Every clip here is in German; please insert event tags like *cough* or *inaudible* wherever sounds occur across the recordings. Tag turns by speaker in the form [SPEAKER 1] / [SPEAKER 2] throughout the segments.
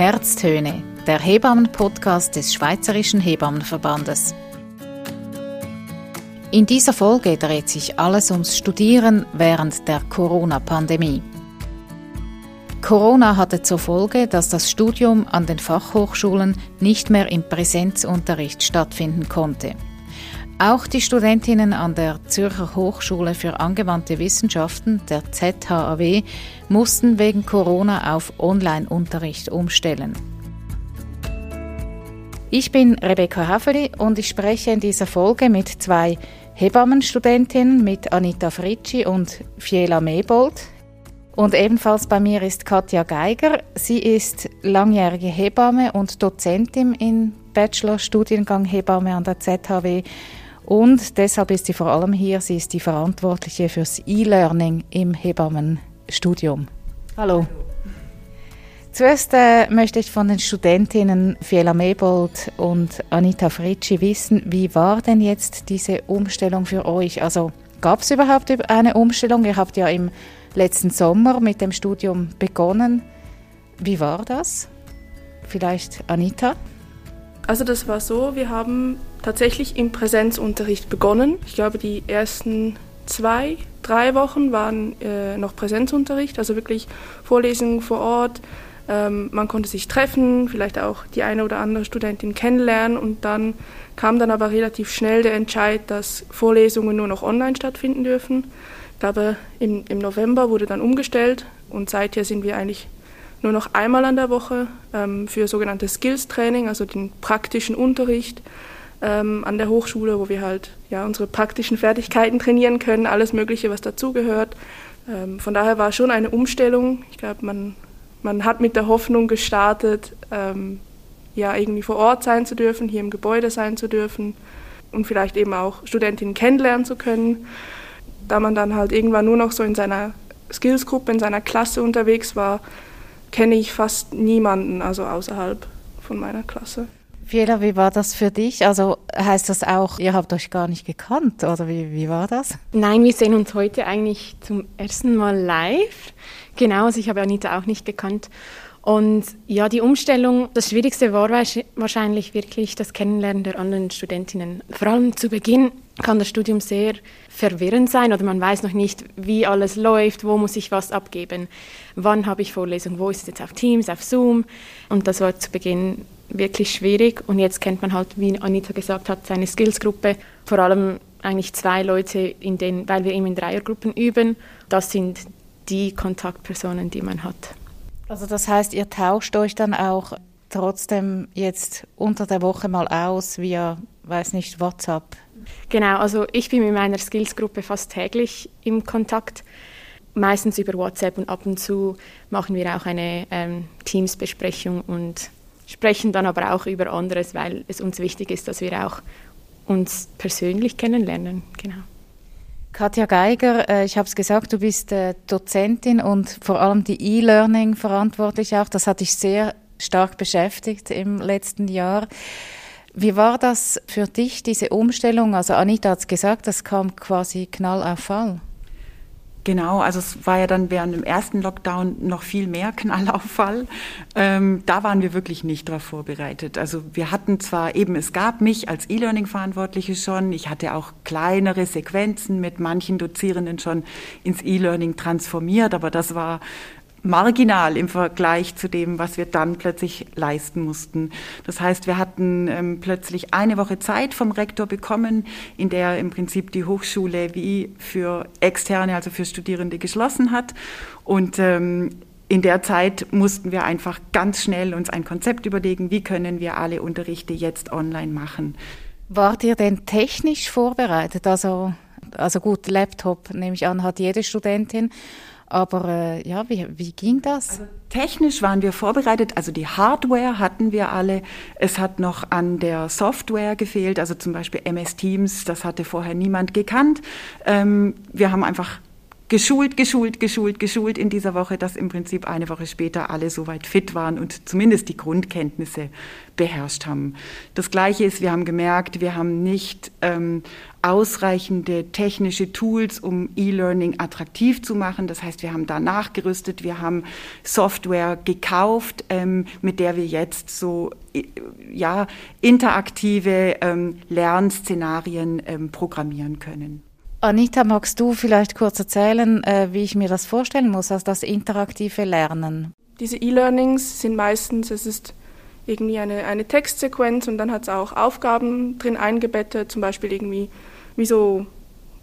[SPEAKER 1] Herztöne, der Hebammen-Podcast des Schweizerischen Hebammenverbandes. In dieser Folge dreht sich alles ums Studieren während der Corona-Pandemie. Corona hatte zur Folge, dass das Studium an den Fachhochschulen nicht mehr im Präsenzunterricht stattfinden konnte. Auch die Studentinnen an der Zürcher Hochschule für angewandte Wissenschaften, der ZHAW, mussten wegen Corona auf Online-Unterricht umstellen. Ich bin Rebecca Haveli und ich spreche in dieser Folge mit zwei Hebammenstudentinnen, mit Anita Fritschi und Fiela Mebold. Und ebenfalls bei mir ist Katja Geiger. Sie ist langjährige Hebamme und Dozentin im Bachelorstudiengang Hebamme an der ZHW und deshalb ist sie vor allem hier. Sie ist die Verantwortliche fürs E-Learning im Hebammenstudium. Hallo. Zuerst äh, möchte ich von den Studentinnen Fiela Mebold und Anita Fritschi wissen, wie war denn jetzt diese Umstellung für euch? Also gab es überhaupt eine Umstellung? Ihr habt ja im letzten Sommer mit dem Studium begonnen. Wie war das? Vielleicht Anita?
[SPEAKER 2] Also das war so, wir haben tatsächlich im Präsenzunterricht begonnen. Ich glaube, die ersten zwei, drei Wochen waren äh, noch Präsenzunterricht, also wirklich Vorlesungen vor Ort. Ähm, man konnte sich treffen, vielleicht auch die eine oder andere Studentin kennenlernen und dann kam dann aber relativ schnell der Entscheid, dass Vorlesungen nur noch online stattfinden dürfen. Ich glaube, im, im November wurde dann umgestellt und seither sind wir eigentlich nur noch einmal an der Woche ähm, für sogenanntes Skills-Training, also den praktischen Unterricht ähm, an der Hochschule, wo wir halt ja, unsere praktischen Fertigkeiten trainieren können, alles Mögliche, was dazugehört. Ähm, von daher war schon eine Umstellung. Ich glaube, man, man hat mit der Hoffnung gestartet, ähm, ja, irgendwie vor Ort sein zu dürfen, hier im Gebäude sein zu dürfen und vielleicht eben auch Studentinnen kennenlernen zu können. Da man dann halt irgendwann nur noch so in seiner Skillsgruppe, in seiner Klasse unterwegs war, kenne ich fast niemanden, also außerhalb von meiner Klasse.
[SPEAKER 1] Fiela, wie war das für dich? Also heißt das auch, ihr habt euch gar nicht gekannt oder wie, wie war das?
[SPEAKER 3] Nein, wir sehen uns heute eigentlich zum ersten Mal live. Genau, also ich habe Anita auch nicht gekannt. Und ja, die Umstellung, das Schwierigste war wahrscheinlich wirklich das Kennenlernen der anderen Studentinnen. Vor allem zu Beginn kann das Studium sehr verwirrend sein oder man weiß noch nicht, wie alles läuft, wo muss ich was abgeben, wann habe ich Vorlesung, wo ist es jetzt auf Teams, auf Zoom. Und das war zu Beginn wirklich schwierig. Und jetzt kennt man halt, wie Anita gesagt hat, seine Skillsgruppe. Vor allem eigentlich zwei Leute, in denen, weil wir eben in Dreiergruppen üben. Das sind die Kontaktpersonen, die man hat.
[SPEAKER 1] Also das heißt, ihr tauscht euch dann auch trotzdem jetzt unter der Woche mal aus via, weiß nicht, WhatsApp?
[SPEAKER 3] Genau, also ich bin mit meiner Skillsgruppe fast täglich im Kontakt, meistens über WhatsApp und ab und zu machen wir auch eine ähm, Teams-Besprechung und sprechen dann aber auch über anderes, weil es uns wichtig ist, dass wir auch uns persönlich kennenlernen. Genau.
[SPEAKER 1] Katja Geiger, äh, ich habe es gesagt, du bist äh, Dozentin und vor allem die E-Learning verantwortlich auch. Das hat dich sehr stark beschäftigt im letzten Jahr. Wie war das für dich, diese Umstellung? Also Anita hat es gesagt, das kam quasi Knall auf Fall.
[SPEAKER 4] Genau, also es war ja dann während dem ersten Lockdown noch viel mehr *laughs* Knallauffall. Ähm, da waren wir wirklich nicht darauf vorbereitet. Also wir hatten zwar eben, es gab mich als E-Learning-Verantwortliche schon, ich hatte auch kleinere Sequenzen mit manchen Dozierenden schon ins E-Learning transformiert, aber das war marginal im Vergleich zu dem, was wir dann plötzlich leisten mussten. Das heißt, wir hatten ähm, plötzlich eine Woche Zeit vom Rektor bekommen, in der im Prinzip die Hochschule wie für Externe, also für Studierende geschlossen hat. Und ähm, in der Zeit mussten wir einfach ganz schnell uns ein Konzept überlegen, wie können wir alle Unterrichte jetzt online machen.
[SPEAKER 1] Wart ihr denn technisch vorbereitet? Also, also gut, Laptop nehme ich an, hat jede Studentin. Aber äh, ja, wie, wie ging das?
[SPEAKER 4] Also, technisch waren wir vorbereitet, also die Hardware hatten wir alle. Es hat noch an der Software gefehlt, also zum Beispiel MS Teams, das hatte vorher niemand gekannt. Ähm, wir haben einfach geschult, geschult, geschult, geschult in dieser Woche, dass im Prinzip eine Woche später alle soweit fit waren und zumindest die Grundkenntnisse beherrscht haben. Das Gleiche ist, wir haben gemerkt, wir haben nicht ähm, ausreichende technische Tools, um E-Learning attraktiv zu machen. Das heißt, wir haben da nachgerüstet, wir haben Software gekauft, ähm, mit der wir jetzt so äh, ja, interaktive ähm, Lernszenarien ähm, programmieren können.
[SPEAKER 1] Anita, magst du vielleicht kurz erzählen, äh, wie ich mir das vorstellen muss, also das interaktive Lernen?
[SPEAKER 2] Diese E-Learnings sind meistens, es ist irgendwie eine, eine Textsequenz und dann hat es auch Aufgaben drin eingebettet, zum Beispiel irgendwie wie so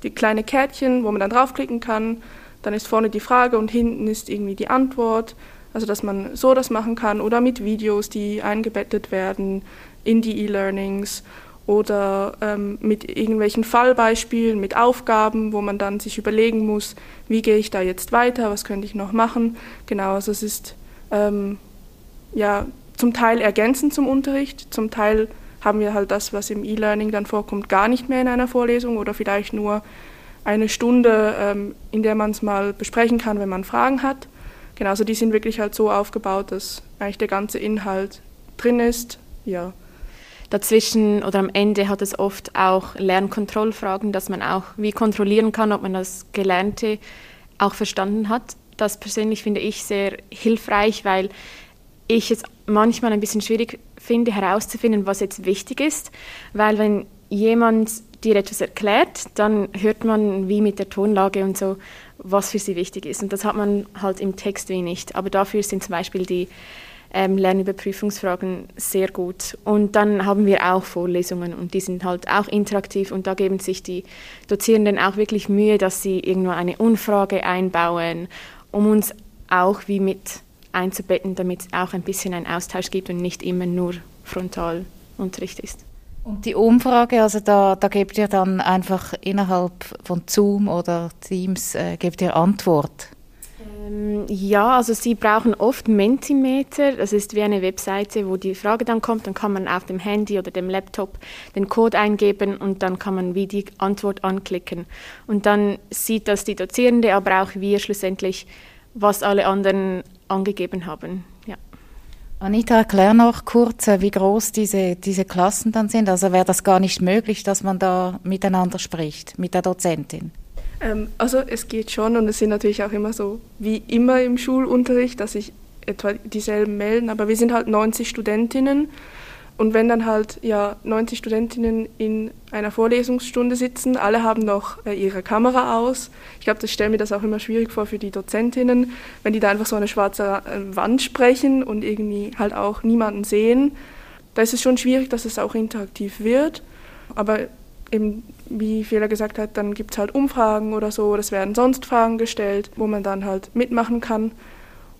[SPEAKER 2] die kleine Kärtchen, wo man dann draufklicken kann. Dann ist vorne die Frage und hinten ist irgendwie die Antwort. Also dass man so das machen kann oder mit Videos, die eingebettet werden in die E-Learnings oder ähm, mit irgendwelchen Fallbeispielen, mit Aufgaben, wo man dann sich überlegen muss, wie gehe ich da jetzt weiter, was könnte ich noch machen. Genau, also es ist ähm, ja zum Teil ergänzend zum Unterricht, zum Teil haben wir halt das, was im E-Learning dann vorkommt, gar nicht mehr in einer Vorlesung oder vielleicht nur eine Stunde, ähm, in der man es mal besprechen kann, wenn man Fragen hat. Genau, also die sind wirklich halt so aufgebaut, dass eigentlich der ganze Inhalt drin ist. Ja.
[SPEAKER 3] Dazwischen oder am Ende hat es oft auch Lernkontrollfragen, dass man auch wie kontrollieren kann, ob man das Gelernte auch verstanden hat. Das persönlich finde ich sehr hilfreich, weil ich es manchmal ein bisschen schwierig finde, herauszufinden, was jetzt wichtig ist, weil wenn jemand dir etwas erklärt, dann hört man wie mit der Tonlage und so, was für sie wichtig ist. Und das hat man halt im Text wie nicht. Aber dafür sind zum Beispiel die ähm, Lernüberprüfungsfragen sehr gut. Und dann haben wir auch Vorlesungen und die sind halt auch interaktiv und da geben sich die Dozierenden auch wirklich Mühe, dass sie irgendwo eine Umfrage einbauen, um uns auch wie mit einzubetten, damit es auch ein bisschen einen Austausch gibt und nicht immer nur Frontalunterricht ist.
[SPEAKER 1] Und die Umfrage, also da, da gebt ihr dann einfach innerhalb von Zoom oder Teams, äh, gebt ihr Antwort?
[SPEAKER 3] Ähm, ja, also Sie brauchen oft Mentimeter. Das ist wie eine Webseite, wo die Frage dann kommt. Dann kann man auf dem Handy oder dem Laptop den Code eingeben und dann kann man wie die Antwort anklicken. Und dann sieht das die Dozierende, aber auch wir schlussendlich, was alle anderen angegeben haben. Ja.
[SPEAKER 1] Anita, erklär noch kurz, äh, wie groß diese, diese Klassen dann sind. Also wäre das gar nicht möglich, dass man da miteinander spricht, mit der Dozentin?
[SPEAKER 2] Ähm, also es geht schon und es sind natürlich auch immer so, wie immer im Schulunterricht, dass sich etwa dieselben melden, aber wir sind halt 90 Studentinnen und wenn dann halt ja 90 Studentinnen in einer Vorlesungsstunde sitzen, alle haben noch äh, ihre Kamera aus. Ich glaube, das stelle mir das auch immer schwierig vor für die Dozentinnen, wenn die da einfach so eine schwarze äh, Wand sprechen und irgendwie halt auch niemanden sehen. Da ist es schon schwierig, dass es auch interaktiv wird. Aber eben, wie Fehler gesagt hat, dann gibt es halt Umfragen oder so, es werden sonst Fragen gestellt, wo man dann halt mitmachen kann.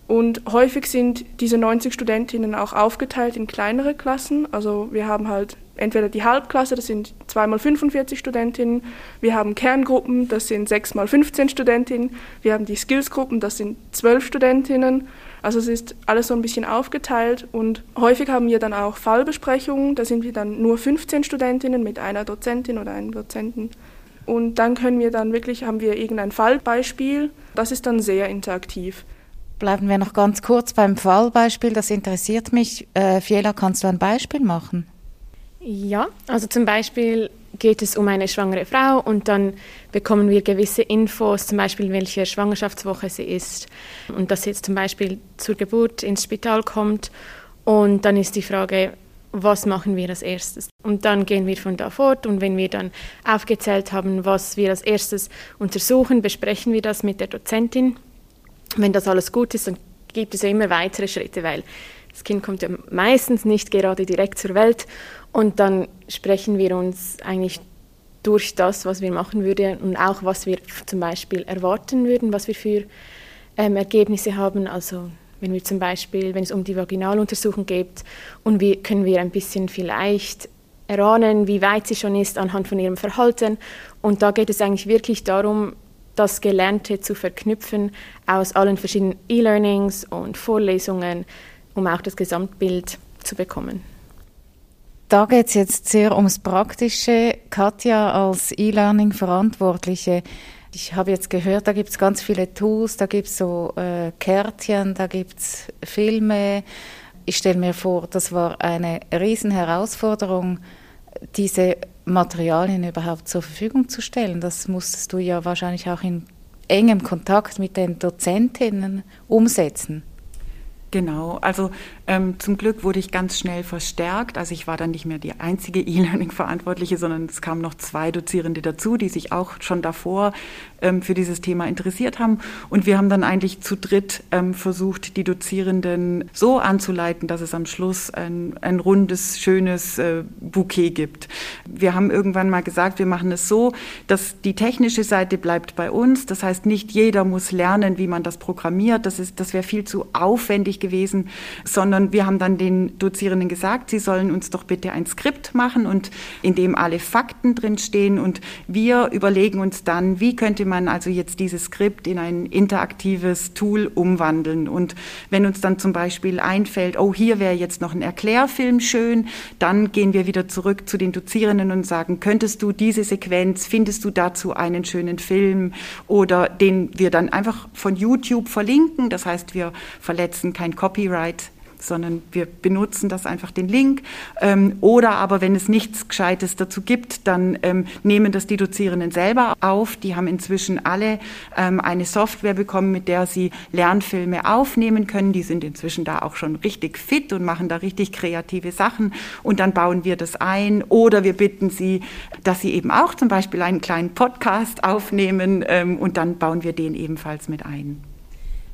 [SPEAKER 2] Und häufig sind diese 90 Studentinnen auch aufgeteilt in kleinere Klassen. Also wir haben halt entweder die Halbklasse, das sind 2 mal 45 Studentinnen. Wir haben Kerngruppen, das sind 6 mal 15 Studentinnen. Wir haben die Skillsgruppen, das sind 12 Studentinnen. Also es ist alles so ein bisschen aufgeteilt und häufig haben wir dann auch Fallbesprechungen. Da sind wir dann nur 15 Studentinnen mit einer Dozentin oder einem Dozenten. Und dann können wir dann wirklich, haben wir irgendein Fallbeispiel. Das ist dann sehr interaktiv.
[SPEAKER 1] Bleiben wir noch ganz kurz beim Fallbeispiel, das interessiert mich. Äh, Fiela, kannst du ein Beispiel machen?
[SPEAKER 3] Ja, also zum Beispiel geht es um eine schwangere Frau und dann bekommen wir gewisse Infos, zum Beispiel welche Schwangerschaftswoche sie ist und dass sie jetzt zum Beispiel zur Geburt ins Spital kommt und dann ist die Frage, was machen wir als erstes? Und dann gehen wir von da fort und wenn wir dann aufgezählt haben, was wir als erstes untersuchen, besprechen wir das mit der Dozentin wenn das alles gut ist, dann gibt es ja immer weitere Schritte, weil das Kind kommt ja meistens nicht gerade direkt zur Welt und dann sprechen wir uns eigentlich durch das, was wir machen würden und auch was wir zum Beispiel erwarten würden, was wir für ähm, Ergebnisse haben. Also wenn wir zum Beispiel, wenn es um die Vaginaluntersuchung geht und wie können wir ein bisschen vielleicht erahnen, wie weit sie schon ist anhand von ihrem Verhalten. Und da geht es eigentlich wirklich darum, das Gelernte zu verknüpfen aus allen verschiedenen E-Learnings und Vorlesungen, um auch das Gesamtbild zu bekommen.
[SPEAKER 1] Da geht es jetzt sehr ums Praktische. Katja als E-Learning-Verantwortliche, ich habe jetzt gehört, da gibt es ganz viele Tools, da gibt es so äh, Kärtchen, da gibt es Filme. Ich stelle mir vor, das war eine Riesenherausforderung, diese Materialien überhaupt zur Verfügung zu stellen? Das musstest du ja wahrscheinlich auch in engem Kontakt mit den Dozentinnen umsetzen.
[SPEAKER 4] Genau, also ähm, zum Glück wurde ich ganz schnell verstärkt. Also ich war dann nicht mehr die einzige E-Learning-Verantwortliche, sondern es kamen noch zwei Dozierende dazu, die sich auch schon davor ähm, für dieses Thema interessiert haben. Und wir haben dann eigentlich zu dritt ähm, versucht, die Dozierenden so anzuleiten, dass es am Schluss ein, ein rundes, schönes äh, Bouquet gibt. Wir haben irgendwann mal gesagt, wir machen es so, dass die technische Seite bleibt bei uns. Das heißt, nicht jeder muss lernen, wie man das programmiert. Das, das wäre viel zu aufwendig gewesen, sondern wir haben dann den Dozierenden gesagt, sie sollen uns doch bitte ein Skript machen und in dem alle Fakten drinstehen. Und wir überlegen uns dann, wie könnte man also jetzt dieses Skript in ein interaktives Tool umwandeln. Und wenn uns dann zum Beispiel einfällt, oh, hier wäre jetzt noch ein Erklärfilm schön, dann gehen wir wieder zurück zu den Dozierenden und sagen, könntest du diese Sequenz, findest du dazu einen schönen Film? Oder den wir dann einfach von YouTube verlinken, das heißt, wir verletzen kein Copyright sondern wir benutzen das einfach den Link. Ähm, oder aber wenn es nichts Gescheites dazu gibt, dann ähm, nehmen das die Dozierenden selber auf. Die haben inzwischen alle ähm, eine Software bekommen, mit der sie Lernfilme aufnehmen können. Die sind inzwischen da auch schon richtig fit und machen da richtig kreative Sachen. Und dann bauen wir das ein. Oder wir bitten sie, dass sie eben auch zum Beispiel einen kleinen Podcast aufnehmen ähm, und dann bauen wir den ebenfalls mit ein.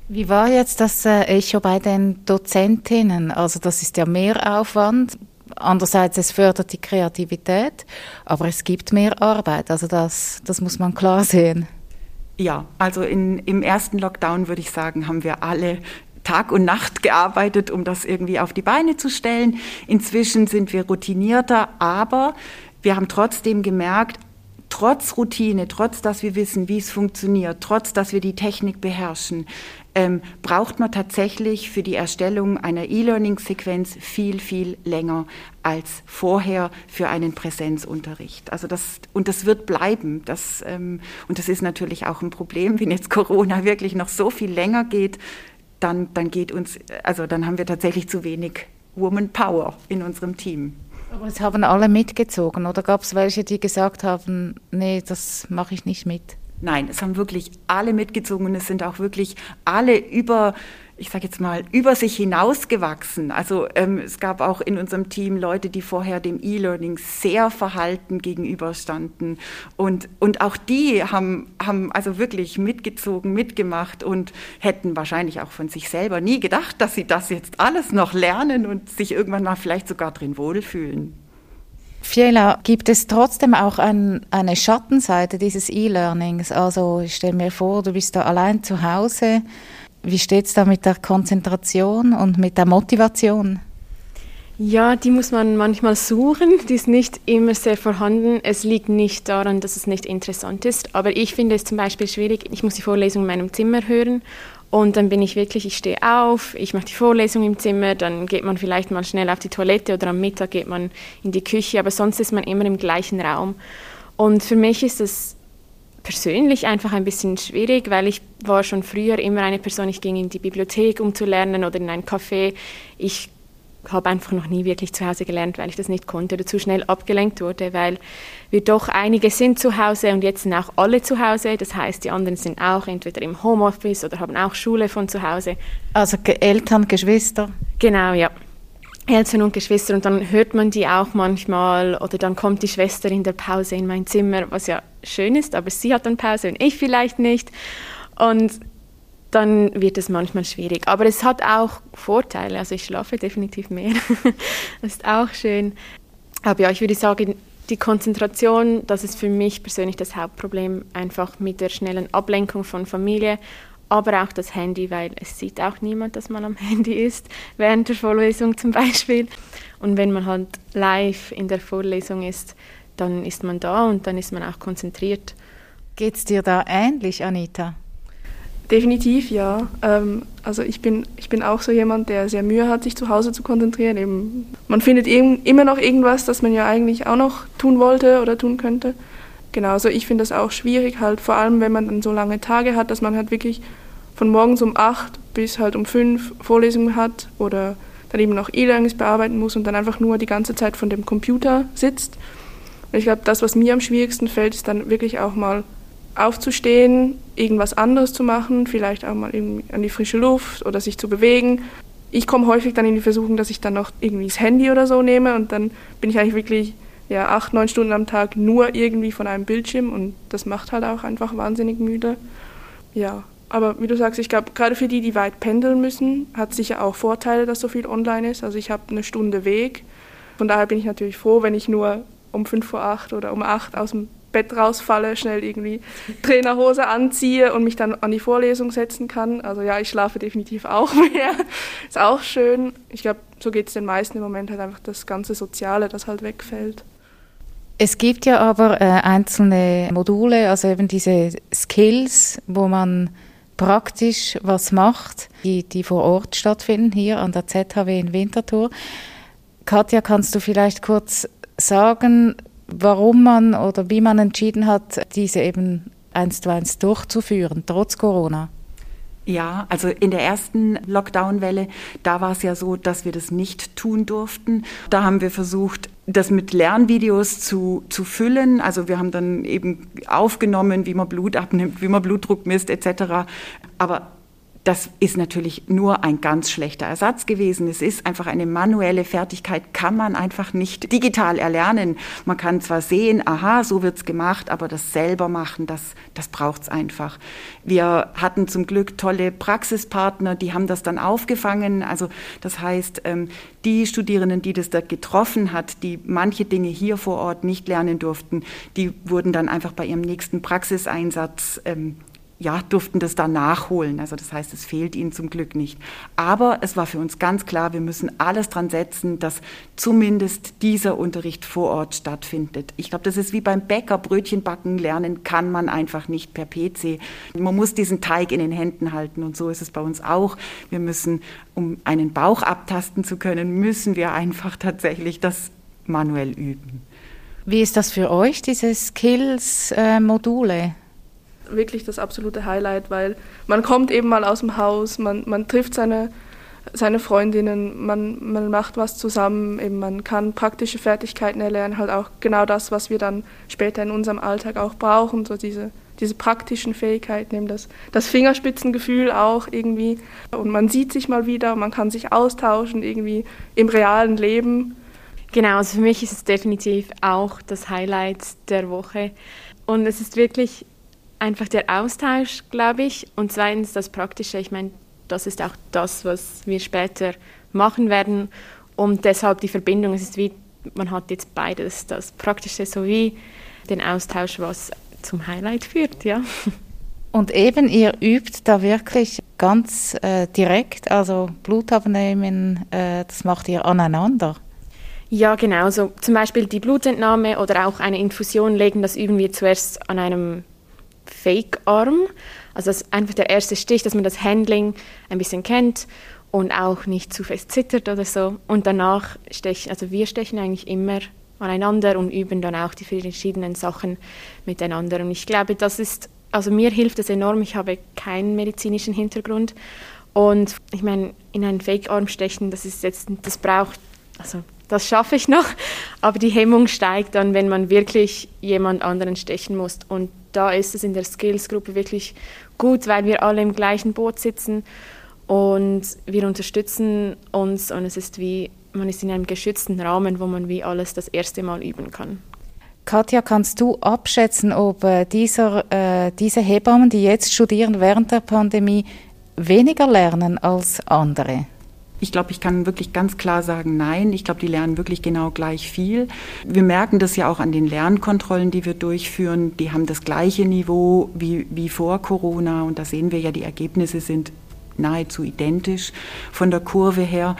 [SPEAKER 1] Wie war jetzt das äh, Echo bei den Dozentinnen? Also das ist ja mehr Aufwand. Andererseits, es fördert die Kreativität, aber es gibt mehr Arbeit. Also das, das muss man klar sehen.
[SPEAKER 4] Ja, also in, im ersten Lockdown würde ich sagen, haben wir alle Tag und Nacht gearbeitet, um das irgendwie auf die Beine zu stellen. Inzwischen sind wir routinierter, aber wir haben trotzdem gemerkt, trotz Routine, trotz dass wir wissen, wie es funktioniert, trotz dass wir die Technik beherrschen, ähm, braucht man tatsächlich für die Erstellung einer E-Learning-Sequenz viel, viel länger als vorher für einen Präsenzunterricht. Also das, und das wird bleiben. Das, ähm, und das ist natürlich auch ein Problem, wenn jetzt Corona wirklich noch so viel länger geht, dann, dann geht uns, also dann haben wir tatsächlich zu wenig Woman Power in unserem Team.
[SPEAKER 1] Aber es haben alle mitgezogen oder gab es welche, die gesagt haben, nee, das mache ich nicht mit?
[SPEAKER 4] Nein, es haben wirklich alle mitgezogen und es sind auch wirklich alle über, ich sage jetzt mal, über sich hinausgewachsen. Also ähm, es gab auch in unserem Team Leute, die vorher dem E-Learning sehr verhalten gegenüberstanden. Und, und auch die haben, haben also wirklich mitgezogen, mitgemacht und hätten wahrscheinlich auch von sich selber nie gedacht, dass sie das jetzt alles noch lernen und sich irgendwann mal vielleicht sogar drin wohlfühlen.
[SPEAKER 1] Fiela, gibt es trotzdem auch ein, eine Schattenseite dieses E-Learnings? Also ich stelle mir vor, du bist da allein zu Hause. Wie steht es da mit der Konzentration und mit der Motivation?
[SPEAKER 3] Ja, die muss man manchmal suchen. Die ist nicht immer sehr vorhanden. Es liegt nicht daran, dass es nicht interessant ist. Aber ich finde es zum Beispiel schwierig. Ich muss die Vorlesung in meinem Zimmer hören und dann bin ich wirklich, ich stehe auf, ich mache die Vorlesung im Zimmer, dann geht man vielleicht mal schnell auf die Toilette oder am Mittag geht man in die Küche, aber sonst ist man immer im gleichen Raum. Und für mich ist das persönlich einfach ein bisschen schwierig, weil ich war schon früher immer eine Person, ich ging in die Bibliothek, um zu lernen oder in ein Café. Ich habe einfach noch nie wirklich zu Hause gelernt, weil ich das nicht konnte oder zu schnell abgelenkt wurde, weil wir doch einige sind zu Hause und jetzt sind auch alle zu Hause. Das heißt, die anderen sind auch entweder im Homeoffice oder haben auch Schule von zu Hause.
[SPEAKER 1] Also Eltern, Geschwister?
[SPEAKER 3] Genau, ja. Eltern und Geschwister und dann hört man die auch manchmal oder dann kommt die Schwester in der Pause in mein Zimmer, was ja schön ist, aber sie hat dann Pause und ich vielleicht nicht. Und dann wird es manchmal schwierig. Aber es hat auch Vorteile. Also ich schlafe definitiv mehr. *laughs* das ist auch schön. Aber ja, ich würde sagen, die Konzentration, das ist für mich persönlich das Hauptproblem, einfach mit der schnellen Ablenkung von Familie, aber auch das Handy, weil es sieht auch niemand, dass man am Handy ist, während der Vorlesung zum Beispiel. Und wenn man halt live in der Vorlesung ist, dann ist man da und dann ist man auch konzentriert.
[SPEAKER 1] Geht es dir da ähnlich, Anita?
[SPEAKER 2] Definitiv ja. Ähm, also ich bin, ich bin auch so jemand, der sehr Mühe hat, sich zu Hause zu konzentrieren. Eben, man findet immer noch irgendwas, das man ja eigentlich auch noch tun wollte oder tun könnte. Genau, also ich finde das auch schwierig, halt vor allem, wenn man dann so lange Tage hat, dass man halt wirklich von morgens um acht bis halt um fünf Vorlesungen hat oder dann eben noch E-Learnings bearbeiten muss und dann einfach nur die ganze Zeit von dem Computer sitzt. Und ich glaube, das, was mir am schwierigsten fällt, ist dann wirklich auch mal aufzustehen, irgendwas anderes zu machen, vielleicht auch mal an die frische Luft oder sich zu bewegen. Ich komme häufig dann in die Versuchung, dass ich dann noch irgendwie das Handy oder so nehme und dann bin ich eigentlich wirklich ja, acht, neun Stunden am Tag nur irgendwie von einem Bildschirm und das macht halt auch einfach wahnsinnig müde. Ja, aber wie du sagst, ich glaube, gerade für die, die weit pendeln müssen, hat sicher auch Vorteile, dass so viel online ist. Also ich habe eine Stunde Weg. Von daher bin ich natürlich froh, wenn ich nur um fünf vor acht oder um acht aus dem Bett rausfalle, schnell irgendwie Trainerhose anziehe und mich dann an die Vorlesung setzen kann. Also ja, ich schlafe definitiv auch *laughs* mehr. Ist auch schön. Ich glaube, so geht es den meisten im Moment halt einfach das ganze Soziale, das halt wegfällt.
[SPEAKER 1] Es gibt ja aber äh, einzelne Module, also eben diese Skills, wo man praktisch was macht, die, die vor Ort stattfinden, hier an der ZHW in Winterthur. Katja, kannst du vielleicht kurz sagen, warum man oder wie man entschieden hat, diese eben eins zu eins durchzuführen, trotz Corona?
[SPEAKER 4] Ja, also in der ersten Lockdown-Welle, da war es ja so, dass wir das nicht tun durften. Da haben wir versucht, das mit Lernvideos zu, zu füllen. Also wir haben dann eben aufgenommen, wie man Blut abnimmt, wie man Blutdruck misst etc. Aber das ist natürlich nur ein ganz schlechter Ersatz gewesen. Es ist einfach eine manuelle Fertigkeit, kann man einfach nicht digital erlernen. Man kann zwar sehen, aha, so wird's gemacht, aber das selber machen, das, das braucht's einfach. Wir hatten zum Glück tolle Praxispartner, die haben das dann aufgefangen. Also das heißt, ähm, die Studierenden, die das da getroffen hat, die manche Dinge hier vor Ort nicht lernen durften, die wurden dann einfach bei ihrem nächsten Praxiseinsatz ähm, ja, durften das dann nachholen. Also das heißt, es fehlt ihnen zum Glück nicht. Aber es war für uns ganz klar, wir müssen alles dran setzen, dass zumindest dieser Unterricht vor Ort stattfindet. Ich glaube, das ist wie beim Bäcker, Brötchen backen lernen kann man einfach nicht per PC. Man muss diesen Teig in den Händen halten und so ist es bei uns auch. Wir müssen, um einen Bauch abtasten zu können, müssen wir einfach tatsächlich das manuell üben.
[SPEAKER 1] Wie ist das für euch, diese Skills-Module?
[SPEAKER 2] Wirklich das absolute Highlight, weil man kommt eben mal aus dem Haus, man, man trifft seine, seine Freundinnen, man, man macht was zusammen, eben man kann praktische Fertigkeiten erlernen, halt auch genau das, was wir dann später in unserem Alltag auch brauchen, so diese, diese praktischen Fähigkeiten, eben das, das Fingerspitzengefühl auch irgendwie. Und man sieht sich mal wieder, man kann sich austauschen irgendwie im realen Leben.
[SPEAKER 3] Genau, also für mich ist es definitiv auch das Highlight der Woche. Und es ist wirklich einfach der Austausch, glaube ich, und zweitens das Praktische. Ich meine, das ist auch das, was wir später machen werden und deshalb die Verbindung. Es ist wie, man hat jetzt beides, das Praktische sowie den Austausch, was zum Highlight führt, ja. *laughs*
[SPEAKER 1] Und eben, ihr übt da wirklich ganz äh, direkt, also Blut abnehmen, äh, das macht ihr aneinander.
[SPEAKER 3] Ja, genau. So zum Beispiel die Blutentnahme oder auch eine Infusion legen, das üben wir zuerst an einem Fake-Arm. Also das ist einfach der erste Stich, dass man das Handling ein bisschen kennt und auch nicht zu fest zittert oder so. Und danach stechen, also wir stechen eigentlich immer aneinander und üben dann auch die verschiedenen Sachen miteinander. Und ich glaube, das ist, also mir hilft das enorm. Ich habe keinen medizinischen Hintergrund. Und ich meine, in einen Fake-Arm stechen, das ist jetzt, das braucht, also das schaffe ich noch, *laughs* aber die Hemmung steigt dann, wenn man wirklich jemand anderen stechen muss. Und da ist es in der Skills-Gruppe wirklich gut, weil wir alle im gleichen Boot sitzen und wir unterstützen uns und es ist wie, man ist in einem geschützten Rahmen, wo man wie alles das erste Mal üben kann.
[SPEAKER 1] Katja, kannst du abschätzen, ob äh, dieser, äh, diese Hebammen, die jetzt studieren während der Pandemie, weniger lernen als andere?
[SPEAKER 4] Ich glaube, ich kann wirklich ganz klar sagen, nein. Ich glaube, die lernen wirklich genau gleich viel. Wir merken das ja auch an den Lernkontrollen, die wir durchführen. Die haben das gleiche Niveau wie, wie vor Corona. Und da sehen wir ja, die Ergebnisse sind nahezu identisch von der Kurve her.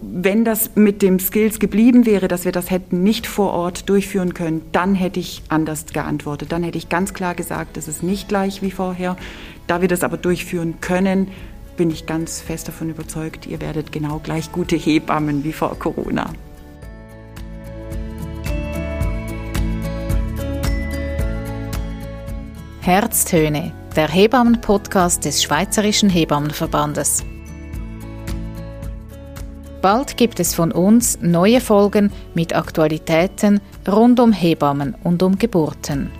[SPEAKER 4] Wenn das mit dem Skills geblieben wäre, dass wir das hätten nicht vor Ort durchführen können, dann hätte ich anders geantwortet. Dann hätte ich ganz klar gesagt, es ist nicht gleich wie vorher. Da wir das aber durchführen können, bin ich ganz fest davon überzeugt, ihr werdet genau gleich gute Hebammen wie vor Corona.
[SPEAKER 1] Herztöne, der Hebammen-Podcast des Schweizerischen Hebammenverbandes. Bald gibt es von uns neue Folgen mit Aktualitäten rund um Hebammen und um Geburten.